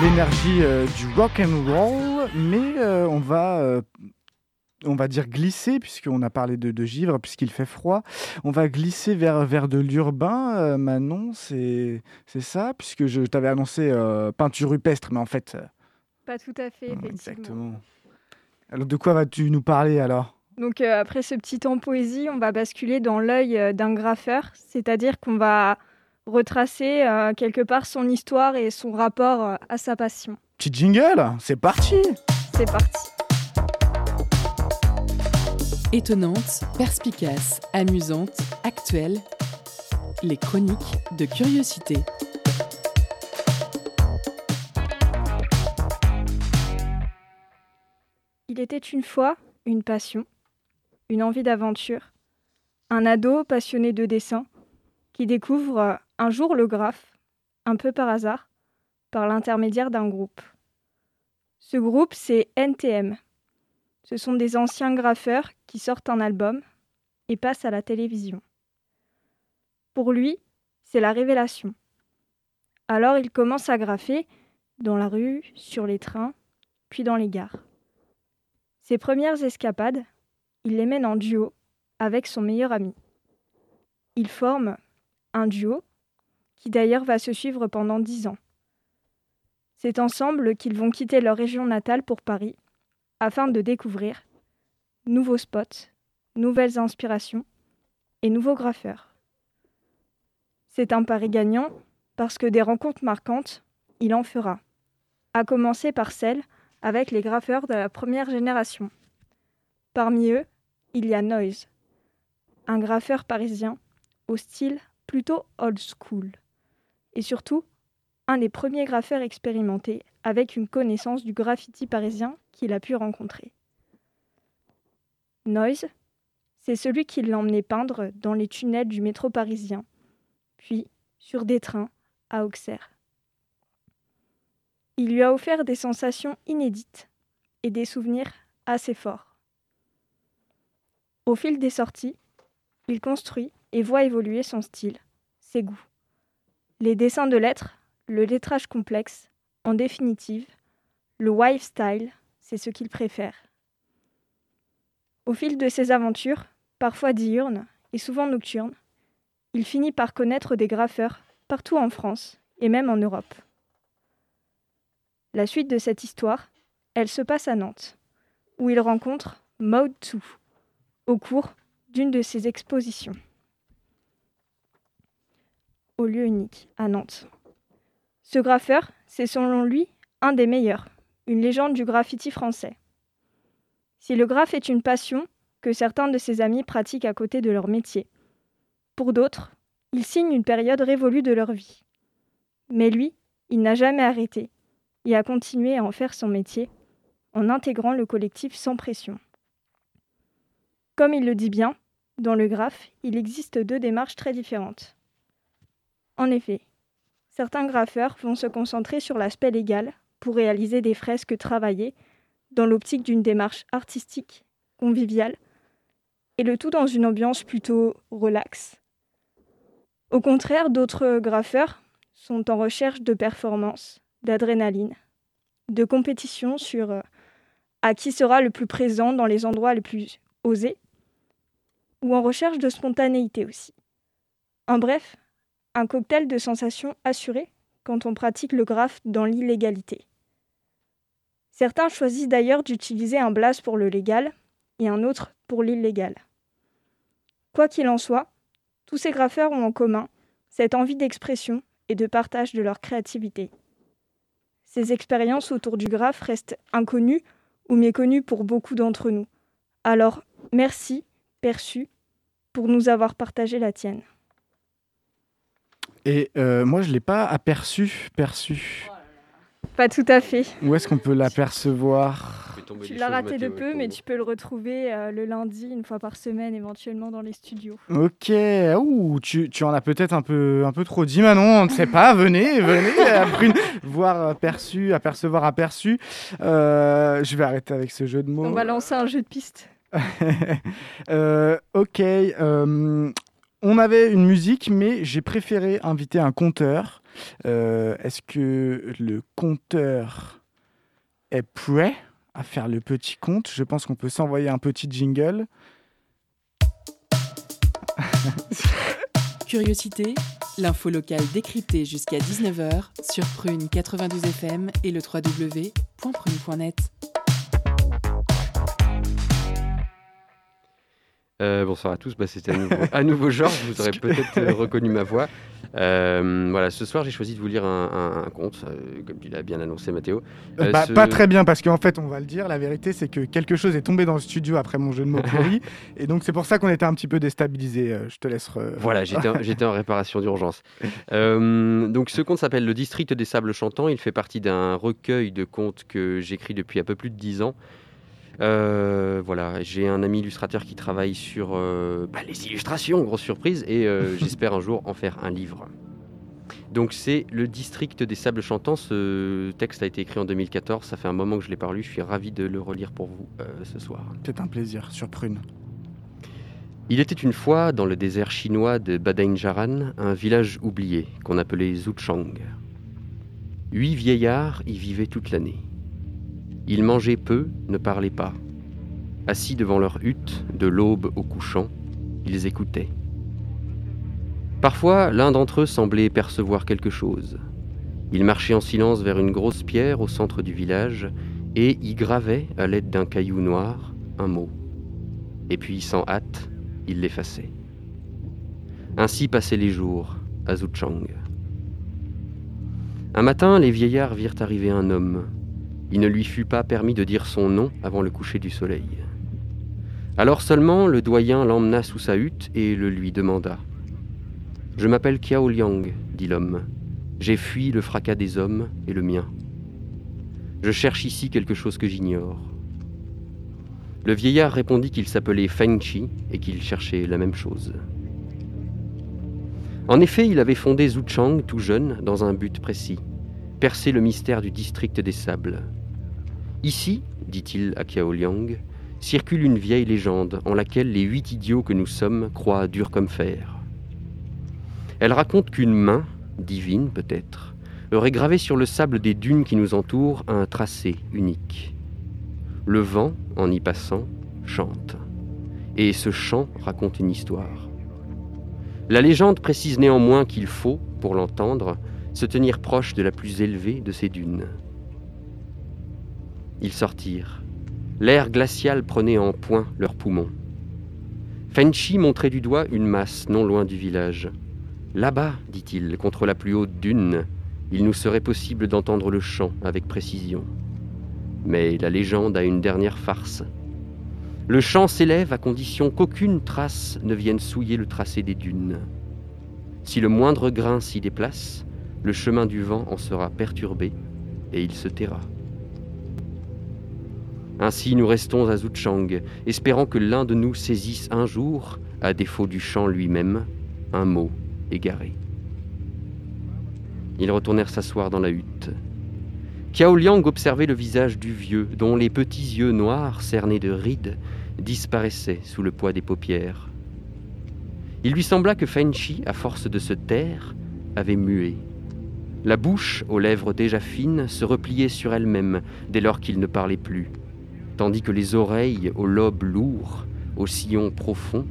S1: l'énergie euh, du rock and roll, mais euh, on va on va dire glisser, puisqu'on a parlé de, de givre, puisqu'il fait froid. On va glisser vers, vers de l'urbain. Manon, c'est ça, puisque je t'avais annoncé peinture rupestre, mais en fait.
S10: Pas tout à fait, effectivement.
S1: Exactement. Alors, de quoi vas-tu nous parler alors?
S10: Donc après ce petit temps poésie, on va basculer dans l'œil d'un graffeur, c'est-à-dire qu'on va retracer euh, quelque part son histoire et son rapport euh, à sa passion.
S1: Petit jingle, c'est parti
S10: C'est parti
S4: Étonnante, perspicace, amusante, actuelle, les chroniques de curiosité.
S10: Il était une fois une passion, une envie d'aventure, un ado passionné de dessin qui découvre euh, un jour le graphe, un peu par hasard, par l'intermédiaire d'un groupe. Ce groupe, c'est NTM. Ce sont des anciens graffeurs qui sortent un album et passent à la télévision. Pour lui, c'est la révélation. Alors il commence à graffer dans la rue, sur les trains, puis dans les gares. Ses premières escapades, il les mène en duo avec son meilleur ami. Ils forment un duo, qui d'ailleurs va se suivre pendant dix ans. C'est ensemble qu'ils vont quitter leur région natale pour Paris, afin de découvrir nouveaux spots, nouvelles inspirations et nouveaux graffeurs. C'est un pari gagnant parce que des rencontres marquantes, il en fera, à commencer par celle avec les graffeurs de la première génération. Parmi eux, il y a Noise, un graffeur parisien au style plutôt old school. Et surtout, un des premiers graffeurs expérimentés avec une connaissance du graffiti parisien qu'il a pu rencontrer. Noise, c'est celui qui l'a emmené peindre dans les tunnels du métro parisien, puis sur des trains à Auxerre. Il lui a offert des sensations inédites et des souvenirs assez forts. Au fil des sorties, il construit et voit évoluer son style, ses goûts. Les dessins de lettres, le lettrage complexe, en définitive, le wife style, c'est ce qu'il préfère. Au fil de ses aventures, parfois diurnes et souvent nocturnes, il finit par connaître des graffeurs partout en France et même en Europe. La suite de cette histoire, elle se passe à Nantes, où il rencontre Mode 2 au cours d'une de ses expositions au lieu unique, à Nantes. Ce graffeur, c'est selon lui un des meilleurs, une légende du graffiti français. Si le graphe est une passion que certains de ses amis pratiquent à côté de leur métier, pour d'autres, il signe une période révolue de leur vie. Mais lui, il n'a jamais arrêté et a continué à en faire son métier en intégrant le collectif sans pression. Comme il le dit bien, dans le graphe, il existe deux démarches très différentes. En effet, certains graffeurs vont se concentrer sur l'aspect légal pour réaliser des fresques travaillées dans l'optique d'une démarche artistique, conviviale, et le tout dans une ambiance plutôt relaxe. Au contraire, d'autres graffeurs sont en recherche de performance, d'adrénaline, de compétition sur euh, à qui sera le plus présent dans les endroits les plus osés, ou en recherche de spontanéité aussi. En bref, un cocktail de sensations assurées quand on pratique le graphe dans l'illégalité. Certains choisissent d'ailleurs d'utiliser un blaze pour le légal et un autre pour l'illégal. Quoi qu'il en soit, tous ces graffeurs ont en commun cette envie d'expression et de partage de leur créativité. Ces expériences autour du graphe restent inconnues ou méconnues pour beaucoup d'entre nous. Alors, merci, perçu, pour nous avoir partagé la tienne.
S1: Et euh, moi, je ne l'ai pas aperçu, perçu.
S10: Pas tout à fait.
S1: Où est-ce qu'on peut l'apercevoir?
S10: Tu l'as raté de peu, mais tu peux le retrouver euh, le lundi, une fois par semaine, éventuellement dans les studios.
S1: Ok, Ouh, tu, tu en as peut-être un peu, un peu trop dit, Manon, on ne sait pas, venez, venez, voir aperçu, apercevoir aperçu. Euh, je vais arrêter avec ce jeu de mots.
S10: On va lancer un jeu de piste.
S1: ok, On avait une musique, mais j'ai préféré inviter un conteur. Euh, Est-ce que le conteur est prêt à faire le petit conte? Je pense qu'on peut s'envoyer un petit jingle.
S4: Curiosité, l'info locale décryptée jusqu'à 19h sur Prune 92 FM et le www.prune.net.
S9: Euh, bonsoir à tous, bah, c'était à nouveau, à nouveau Georges, vous aurez peut-être euh, reconnu ma voix. Euh, voilà, ce soir j'ai choisi de vous lire un, un- un conte, comme il a bien annoncé Mathéo.
S1: Bah,
S9: ce-
S1: Pas très bien, parce qu'en fait, on va le dire, la vérité, c'est que quelque chose est tombé dans le studio après mon jeu de mots pourri. et donc, c'est pour ça qu'on était un petit peu déstabilisé. Je te laisse.
S9: Voilà, j'étais en, réparation d'urgence. Donc ce conte s'appelle Le District des Sables Chantants. Il fait partie d'un recueil de contes que j'écris depuis un peu plus de dix ans. Euh, voilà, j'ai un ami illustrateur qui travaille sur euh, bah, les illustrations, grosse surprise, et euh, j'espère un jour en faire un livre. Donc c'est Le District des Sables Chantants. Ce texte a été écrit en 2014. Ça fait un moment que je l'ai pas lu. Je suis ravi de le relire pour vous ce soir.
S1: C'est un plaisir, sur Prune.
S9: Il était une fois, dans le désert chinois de Badain-Jaran, un village oublié qu'on appelait Zuchang. Huit vieillards y vivaient toute l'année. Ils mangeaient peu, ne parlaient pas. Assis devant leur hutte, de l'aube au couchant, ils écoutaient. Parfois, l'un d'entre eux semblait percevoir quelque chose. Il marchait en silence vers une grosse pierre au centre du village et y gravait, à l'aide d'un caillou noir, un mot. Et puis, sans hâte, il l'effaçait. Ainsi passaient les jours à Zuchang. Un matin, les vieillards virent arriver un homme. Il ne lui fut pas permis de dire son nom avant le coucher du soleil. Alors seulement, le doyen l'emmena sous sa hutte et le lui demanda. Je m'appelle Kiao Liang, dit l'homme. J'ai fui le fracas des hommes et le mien. Je cherche ici quelque chose que j'ignore. Le vieillard répondit qu'il s'appelait Feng Chi et qu'il cherchait la même chose. En effet, il avait fondé Zuchang tout jeune dans un but précis, percer le mystère du district des sables. Ici, dit-il à Kiao Liang, circule une vieille légende en laquelle les huit idiots que nous sommes croient dur comme fer. Elle raconte qu'une main, divine peut-être, aurait gravé sur le sable des dunes qui nous entourent un tracé unique. Le vent, en y passant, chante. Et ce chant raconte une histoire. La légende précise néanmoins qu'il faut, pour l'entendre, se tenir proche de la plus élevée de ces dunes. Ils sortirent. L'air glacial prenait en point leurs poumons. Fenchi montrait du doigt une masse non loin du village. Là-bas, dit-il, contre la plus haute dune, il nous serait possible d'entendre le chant avec précision. Mais la légende a une dernière farce. Le chant s'élève à condition qu'aucune trace ne vienne souiller le tracé des dunes. Si le moindre grain s'y déplace, le chemin du vent en sera perturbé et il se taira. Ainsi nous restons à Zuchang, espérant que l'un de nous saisisse un jour, à défaut du chant lui-même, un mot égaré. Ils retournèrent s'asseoir dans la hutte. Kiao Liang observait le visage du vieux, dont les petits yeux noirs, cernés de rides, disparaissaient sous le poids des paupières. Il lui sembla que Fenchi, à force de se taire, avait mué. La bouche, aux lèvres déjà fines, se repliait sur elle-même dès lors qu'il ne parlait plus, tandis que les oreilles, aux lobes lourds, aux sillons profonds,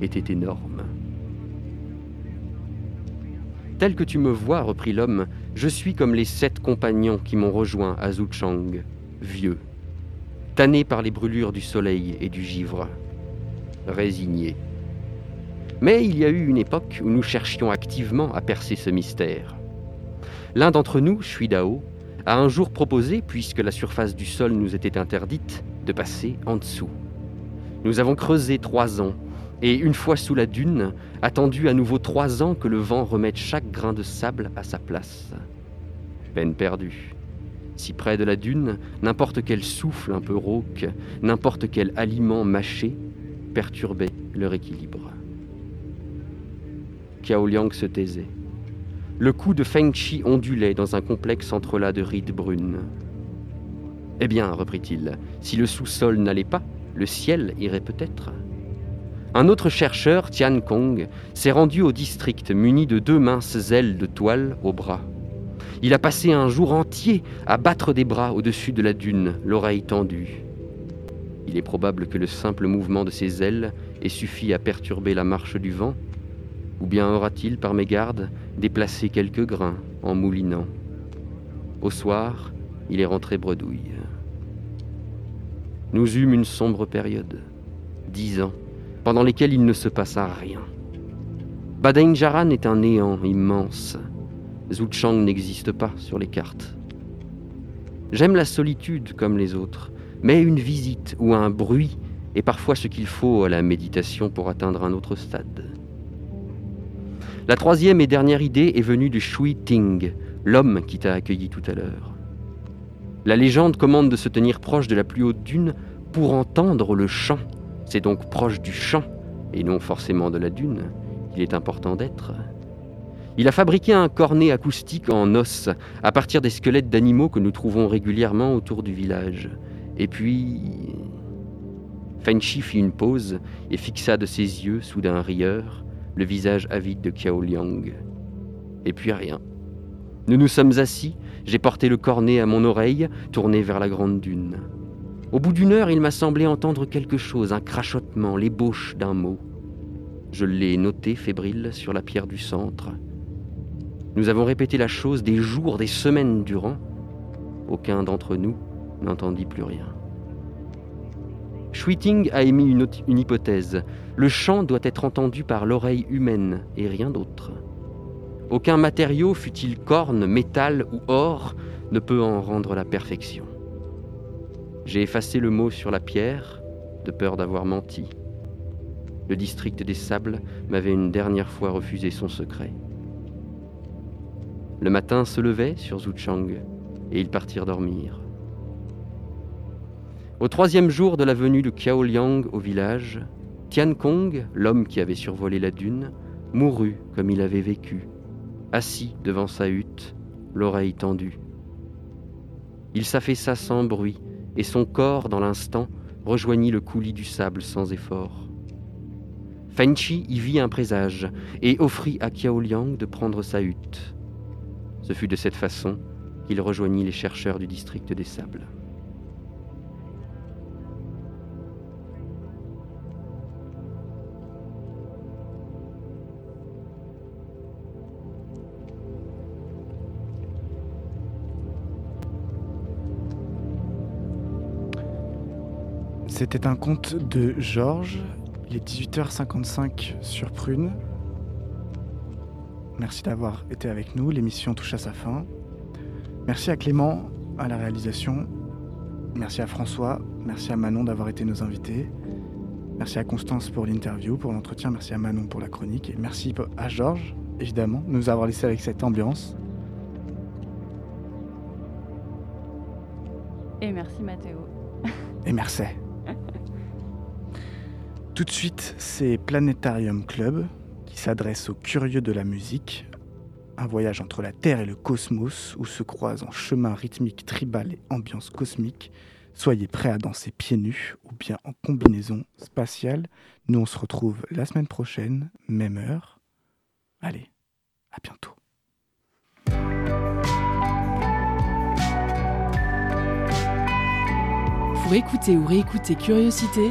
S9: étaient énormes. Tel que tu me vois, reprit l'homme, je suis comme les sept compagnons qui m'ont rejoint à Zuchang, vieux, tannés par les brûlures du soleil et du givre, résignés. Mais il y a eu une époque où nous cherchions activement à percer ce mystère. L'un d'entre nous, Shuidao, a un jour proposé, puisque la surface du sol nous était interdite, de passer en dessous. Nous avons creusé trois ans, et une fois sous la dune, attendu à nouveau trois ans que le vent remette chaque grain de sable à sa place. Peine perdue. Si près de la dune, n'importe quel souffle un peu rauque, n'importe quel aliment mâché, perturbait leur équilibre. Liang se taisait. Le cou de Feng Chi ondulait dans un complexe entrelac de rides brunes. Eh bien, reprit-il, si le sous-sol n'allait pas, le ciel irait peut-être. Un autre chercheur, Tian Kong, s'est rendu au district muni de deux minces ailes de toile au bras. Il a passé un jour entier à battre des bras au-dessus de la dune, l'oreille tendue. Il est probable que le simple mouvement de ses ailes ait suffi à perturber la marche du vent, ou bien aura-t-il, par mégarde, déplacé quelques grains en moulinant. Au soir, il est rentré bredouille. Nous eûmes une sombre période, dix ans, pendant lesquels il ne se passa rien. Badain est un néant immense, Zhuchang n'existe pas sur les cartes. J'aime la solitude comme les autres, mais une visite ou un bruit est parfois ce qu'il faut à la méditation pour atteindre un autre stade. La troisième et dernière idée est venue de Shui Ting, l'homme qui t'a accueilli tout à l'heure. La légende commande de se tenir proche de la plus haute dune pour entendre le chant. C'est donc proche du chant et non forcément de la dune qu'il est important d'être. Il a fabriqué un cornet acoustique en os à partir des squelettes d'animaux que nous trouvons régulièrement autour du village. Et puis. Fenchi fit une pause et fixa de ses yeux, soudain rieur, le visage avide de Kiao Liang. Et puis rien. Nous nous sommes assis, j'ai porté le cornet à mon oreille, tourné vers la grande dune. Au bout d'une heure, il m'a semblé entendre quelque chose, un crachotement, l'ébauche d'un mot. Je l'ai noté fébrile sur la pierre du centre. Nous avons répété la chose des jours, des semaines durant. Aucun d'entre nous n'entendit plus rien. Schwitting a émis une, hypothèse. Le chant doit être entendu par l'oreille humaine et rien d'autre. Aucun matériau, fût-il corne, métal ou or, ne peut en rendre la perfection. J'ai effacé le mot sur la pierre, de peur d'avoir menti. Le district des sables m'avait une dernière fois refusé son secret. Le matin se levait sur Zhuchang et ils partirent dormir. Au troisième jour de la venue de Kiao Liang au village, Tian Kong, l'homme qui avait survolé la dune, mourut comme il avait vécu, assis devant sa hutte, l'oreille tendue. Il s'affaissa sans bruit, et son corps, dans l'instant, rejoignit le coulis du sable sans effort. Fenchi y vit un présage et offrit à Kiao Liang de prendre sa hutte. Ce fut de cette façon qu'il rejoignit les chercheurs du district des Sables.
S1: C'était un conte de Georges. Il est 18h55 sur Prune. Merci d'avoir été avec nous. L'émission touche à sa fin. Merci à Clément à la réalisation. Merci à François. Merci à Manon d'avoir été nos invités. Merci à Constance pour l'interview, pour l'entretien. Merci à Manon pour la chronique. Et merci à Georges, évidemment, de nous avoir laissé avec cette ambiance.
S3: Et merci Mathéo.
S1: Et merci. Tout de suite, c'est Planétarium Club qui s'adresse aux curieux de la musique. Un voyage entre la Terre et le cosmos où se croisent en chemin rythmique tribal et ambiance cosmique. Soyez prêts à danser pieds nus ou bien en combinaison spatiale. Nous, on se retrouve la semaine prochaine, même heure. Allez, à bientôt.
S4: Pour écouter ou réécouter Curiosité,